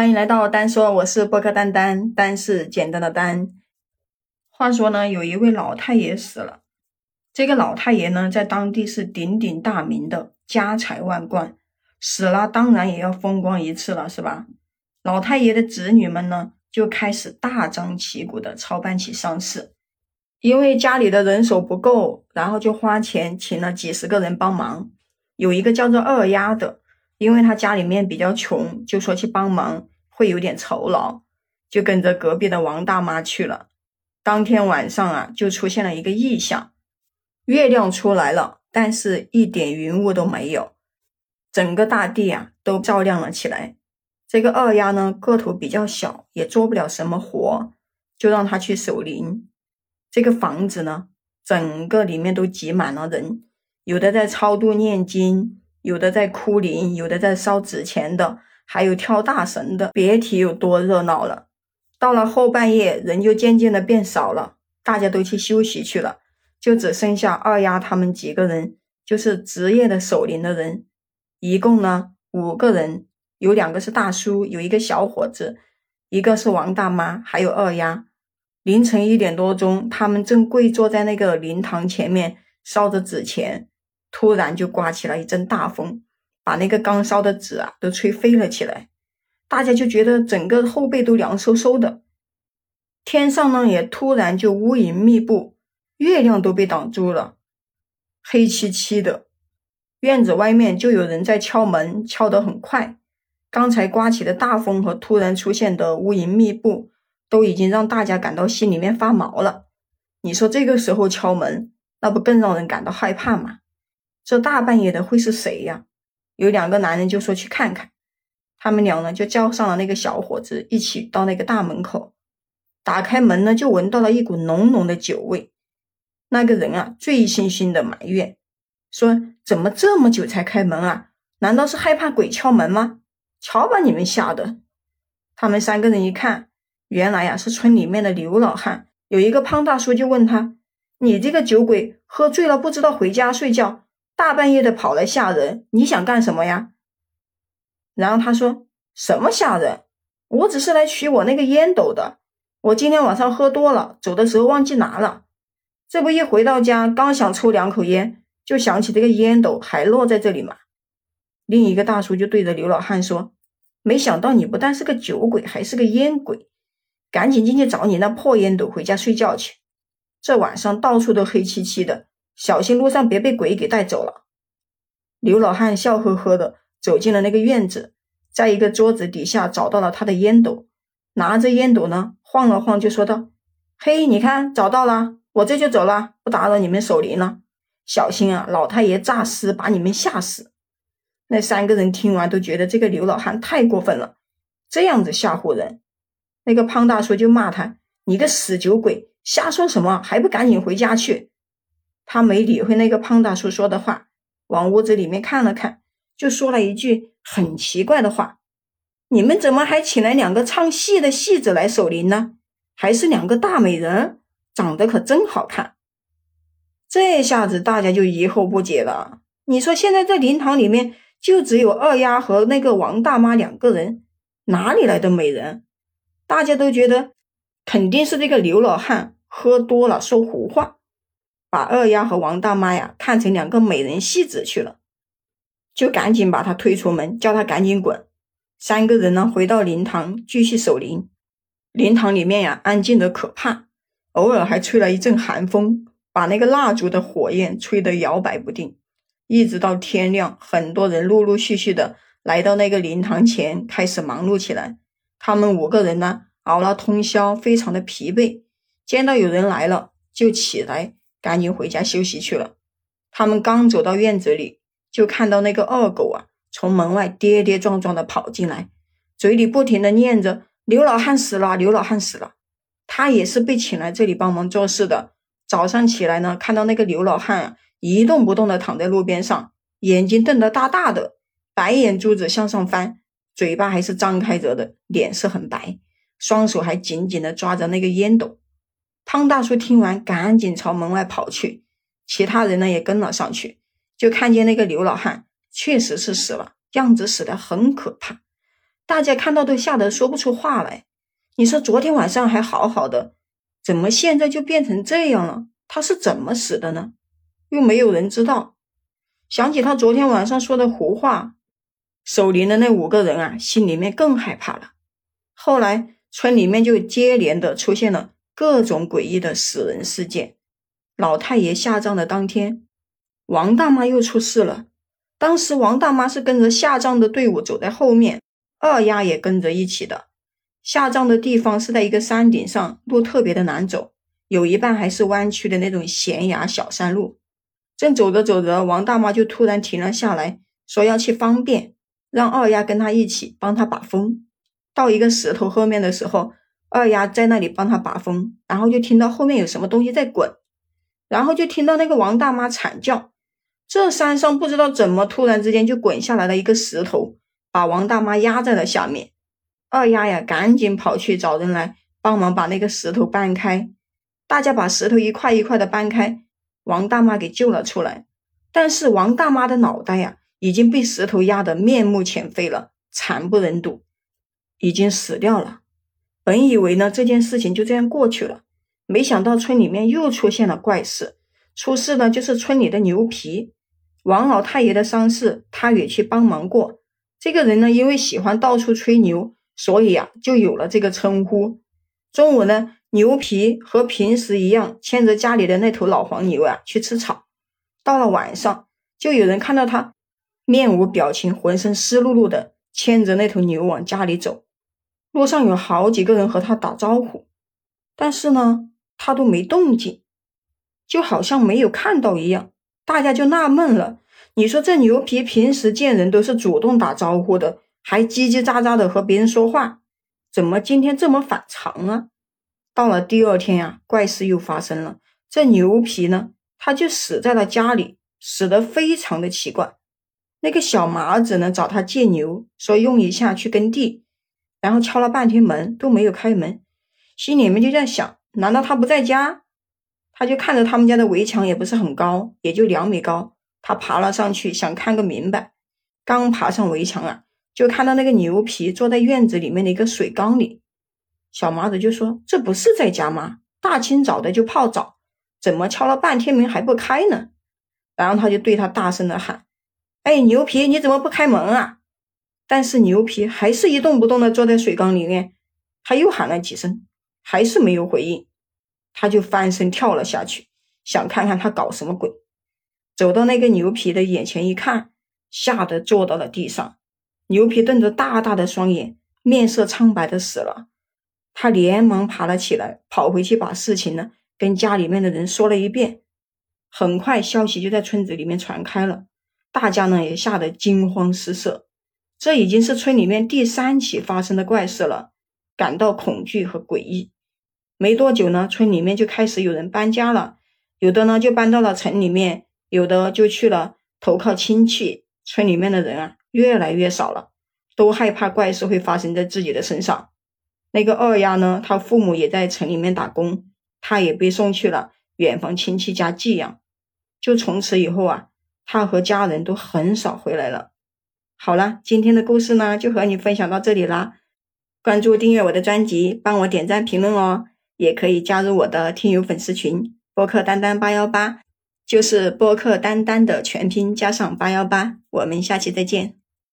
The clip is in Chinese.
欢迎来到丹说，我是播客丹丹，丹是简单的丹。话说呢，有一位老太爷死了，这个老太爷呢，在当地是鼎鼎大名的，家财万贯，死了当然也要风光一次了，是吧？老太爷的子女们呢，就开始大张旗鼓的操办起丧事，因为家里的人手不够，然后就花钱请了几十个人帮忙，有一个叫做二丫的。因为他家里面比较穷，就说去帮忙会有点酬劳，就跟着隔壁的王大妈去了。当天晚上啊，就出现了一个异象，月亮出来了，但是一点云雾都没有，整个大地啊都照亮了起来。这个二丫呢个头比较小，也做不了什么活，就让他去守灵。这个房子呢，整个里面都挤满了人，有的在超度念经。有的在哭灵，有的在烧纸钱的，还有跳大神的，别提有多热闹了。到了后半夜，人就渐渐的变少了，大家都去休息去了，就只剩下二丫他们几个人，就是职业的守灵的人，一共呢五个人，有两个是大叔，有一个小伙子，一个是王大妈，还有二丫。凌晨一点多钟，他们正跪坐在那个灵堂前面烧着纸钱。突然就刮起了一阵大风，把那个刚烧的纸啊都吹飞了起来。大家就觉得整个后背都凉飕飕的。天上呢也突然就乌云密布，月亮都被挡住了，黑漆漆的。院子外面就有人在敲门，敲得很快。刚才刮起的大风和突然出现的乌云密布，都已经让大家感到心里面发毛了。你说这个时候敲门，那不更让人感到害怕吗？这大半夜的会是谁呀？有两个男人就说去看看，他们俩呢就叫上了那个小伙子，一起到那个大门口，打开门呢就闻到了一股浓浓的酒味。那个人啊醉醺醺的埋怨说：“怎么这么久才开门啊？难道是害怕鬼敲门吗？瞧把你们吓的！”他们三个人一看，原来呀是村里面的刘老汉。有一个胖大叔就问他：“你这个酒鬼，喝醉了不知道回家睡觉？”大半夜的跑来吓人，你想干什么呀？然后他说：“什么吓人？我只是来取我那个烟斗的。我今天晚上喝多了，走的时候忘记拿了。这不一回到家，刚想抽两口烟，就想起这个烟斗还落在这里嘛。”另一个大叔就对着刘老汉说：“没想到你不但是个酒鬼，还是个烟鬼，赶紧进去找你那破烟斗，回家睡觉去。这晚上到处都黑漆漆的。”小心路上别被鬼给带走了。刘老汉笑呵呵的走进了那个院子，在一个桌子底下找到了他的烟斗，拿着烟斗呢晃了晃，就说道：“嘿，你看找到了，我这就走了，不打扰你们守灵了。小心啊，老太爷诈尸把你们吓死。”那三个人听完都觉得这个刘老汉太过分了，这样子吓唬人。那个胖大叔就骂他：“你个死酒鬼，瞎说什么？还不赶紧回家去！”他没理会那个胖大叔说的话，往屋子里面看了看，就说了一句很奇怪的话：“你们怎么还请来两个唱戏的戏子来守灵呢？还是两个大美人，长得可真好看。”这下子大家就疑惑不解了。你说现在这灵堂里面就只有二丫和那个王大妈两个人，哪里来的美人？大家都觉得肯定是这个刘老汉喝多了说胡话。把二丫和王大妈呀看成两个美人戏子去了，就赶紧把她推出门，叫她赶紧滚。三个人呢回到灵堂继续守灵。灵堂里面呀安静的可怕，偶尔还吹了一阵寒风，把那个蜡烛的火焰吹得摇摆不定。一直到天亮，很多人陆陆续续的来到那个灵堂前，开始忙碌起来。他们五个人呢熬了通宵，非常的疲惫，见到有人来了就起来。赶紧回家休息去了。他们刚走到院子里，就看到那个二狗啊，从门外跌跌撞撞的跑进来，嘴里不停的念着“刘老汉死了，刘老汉死了”。他也是被请来这里帮忙做事的。早上起来呢，看到那个刘老汉啊，一动不动的躺在路边上，眼睛瞪得大大的，白眼珠子向上翻，嘴巴还是张开着的，脸色很白，双手还紧紧的抓着那个烟斗。汤大叔听完，赶紧朝门外跑去，其他人呢也跟了上去，就看见那个刘老汉确实是死了，样子死的很可怕。大家看到都吓得说不出话来。你说昨天晚上还好好的，怎么现在就变成这样了？他是怎么死的呢？又没有人知道。想起他昨天晚上说的胡话，守灵的那五个人啊，心里面更害怕了。后来村里面就接连的出现了各种诡异的死人事件。老太爷下葬的当天，王大妈又出事了。当时王大妈是跟着下葬的队伍走在后面，二丫也跟着一起的。下葬的地方是在一个山顶上，路特别的难走，有一半还是弯曲的那种悬崖小山路。正走着走着，王大妈就突然停了下来，说要去方便，让二丫跟她一起帮她把风。到一个石头后面的时候，二丫在那里帮她把风，然后就听到后面有什么东西在滚，然后就听到那个王大妈惨叫。这山上不知道怎么突然之间就滚下来了一个石头，把王大妈压在了下面。二丫呀，赶紧跑去找人来帮忙把那个石头搬开。大家把石头一块一块的搬开。王大妈给救了出来，但是王大妈的脑袋呀已经被石头压得面目全非了，惨不忍睹，已经死掉了。本以为呢这件事情就这样过去了，没想到村里面又出现了怪事。出事呢就是村里的牛皮，王老太爷的丧事他也去帮忙过。这个人呢因为喜欢到处吹牛，所以啊就有了这个称呼。中午呢。牛皮和平时一样牵着家里的那头老黄牛啊去吃草，到了晚上，就有人看到他面无表情、浑身湿漉漉的牵着那头牛往家里走。路上有好几个人和他打招呼，但是呢，他都没动静，就好像没有看到一样。大家就纳闷了：你说这牛皮平时见人都是主动打招呼的，还叽叽喳喳的和别人说话，怎么今天这么反常啊？到了第二天呀，怪事又发生了。这牛皮呢，他就死在了家里，死得非常的奇怪。那个小麻子呢，找他借牛，说用一下去耕地，然后敲了半天门都没有开门，心里面就在想：难道他不在家？他就看着他们家的围墙也不是很高，也就两米高，他爬了上去想看个明白。刚爬上围墙啊，就看到那个牛皮坐在院子里面的一个水缸里。小麻子就说：“这不是在家吗？大清早的就泡澡，怎么敲了半天门还不开呢？”然后他就对他大声的喊：“哎，牛皮，你怎么不开门啊？”但是牛皮还是一动不动的坐在水缸里面。他又喊了几声，还是没有回应。他就翻身跳了下去，想看看他搞什么鬼。走到那个牛皮的眼前一看，吓得坐到了地上。牛皮瞪着大大的双眼，面色苍白的死了。他连忙爬了起来，跑回去把事情呢跟家里面的人说了一遍。很快消息就在村子里面传开了，大家呢也吓得惊慌失色。这已经是村里面第三起发生的怪事了，感到恐惧和诡异。没多久呢，村里面就开始有人搬家了，有的呢就搬到了城里面，有的就去了投靠亲戚。村里面的人啊越来越少了，都害怕怪事会发生在自己的身上。那个二丫呢？她父母也在城里面打工，她也被送去了远房亲戚家寄养。就从此以后啊，她和家人都很少回来了。好了，今天的故事呢，就和你分享到这里啦。关注订阅我的专辑，帮我点赞评论哦。也可以加入我的听友粉丝群，播客丹丹八幺八，就是播客丹丹的全拼加上八幺八。我们下期再见。